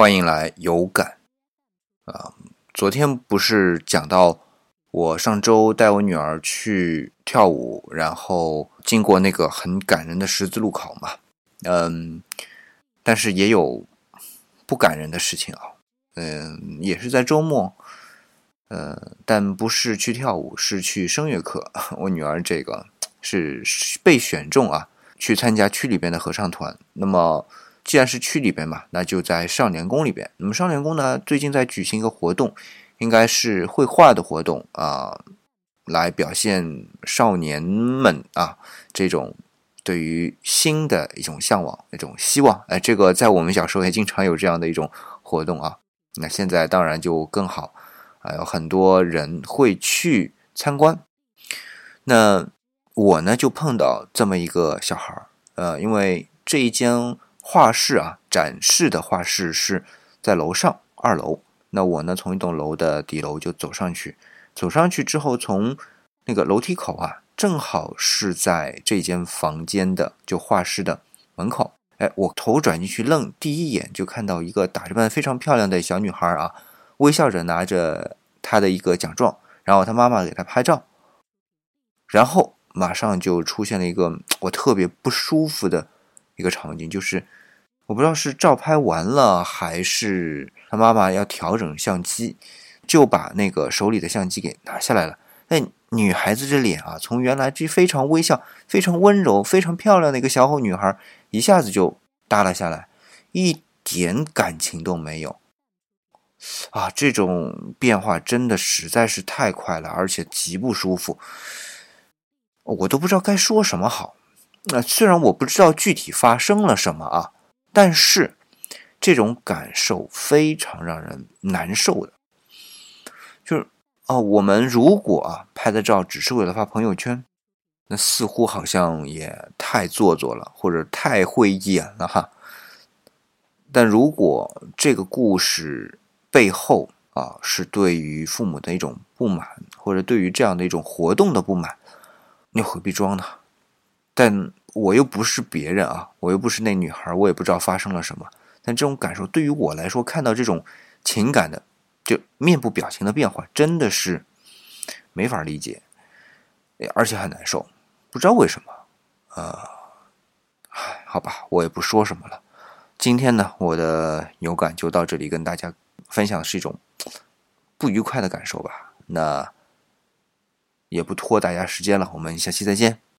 欢迎来有感啊！昨天不是讲到我上周带我女儿去跳舞，然后经过那个很感人的十字路口嘛？嗯，但是也有不感人的事情啊。嗯，也是在周末，呃，但不是去跳舞，是去声乐课。我女儿这个是被选中啊，去参加区里边的合唱团。那么。既然是区里边嘛，那就在少年宫里边。那么少年宫呢，最近在举行一个活动，应该是绘画的活动啊，来表现少年们啊这种对于新的一种向往、一种希望。哎，这个在我们小时候也经常有这样的一种活动啊。那现在当然就更好啊，有很多人会去参观。那我呢就碰到这么一个小孩儿，呃，因为这一间。画室啊，展示的画室是在楼上二楼。那我呢，从一栋楼的底楼就走上去，走上去之后，从那个楼梯口啊，正好是在这间房间的就画室的门口。哎，我头转进去，愣第一眼就看到一个打扮非常漂亮的小女孩啊，微笑着拿着她的一个奖状，然后她妈妈给她拍照，然后马上就出现了一个我特别不舒服的一个场景，就是。我不知道是照拍完了，还是他妈妈要调整相机，就把那个手里的相机给拿下来了。那女孩子这脸啊，从原来这非常微笑、非常温柔、非常漂亮的一个小伙女孩，一下子就耷拉下来，一点感情都没有。啊，这种变化真的实在是太快了，而且极不舒服。我都不知道该说什么好。那虽然我不知道具体发生了什么啊。但是，这种感受非常让人难受的，就是啊，我们如果啊拍的照只是为了发朋友圈，那似乎好像也太做作了，或者太会演了哈。但如果这个故事背后啊是对于父母的一种不满，或者对于这样的一种活动的不满，你何必装呢？但。我又不是别人啊，我又不是那女孩，我也不知道发生了什么。但这种感受对于我来说，看到这种情感的就面部表情的变化，真的是没法理解，而且很难受，不知道为什么。呃，唉，好吧，我也不说什么了。今天呢，我的有感就到这里，跟大家分享的是一种不愉快的感受吧。那也不拖大家时间了，我们下期再见。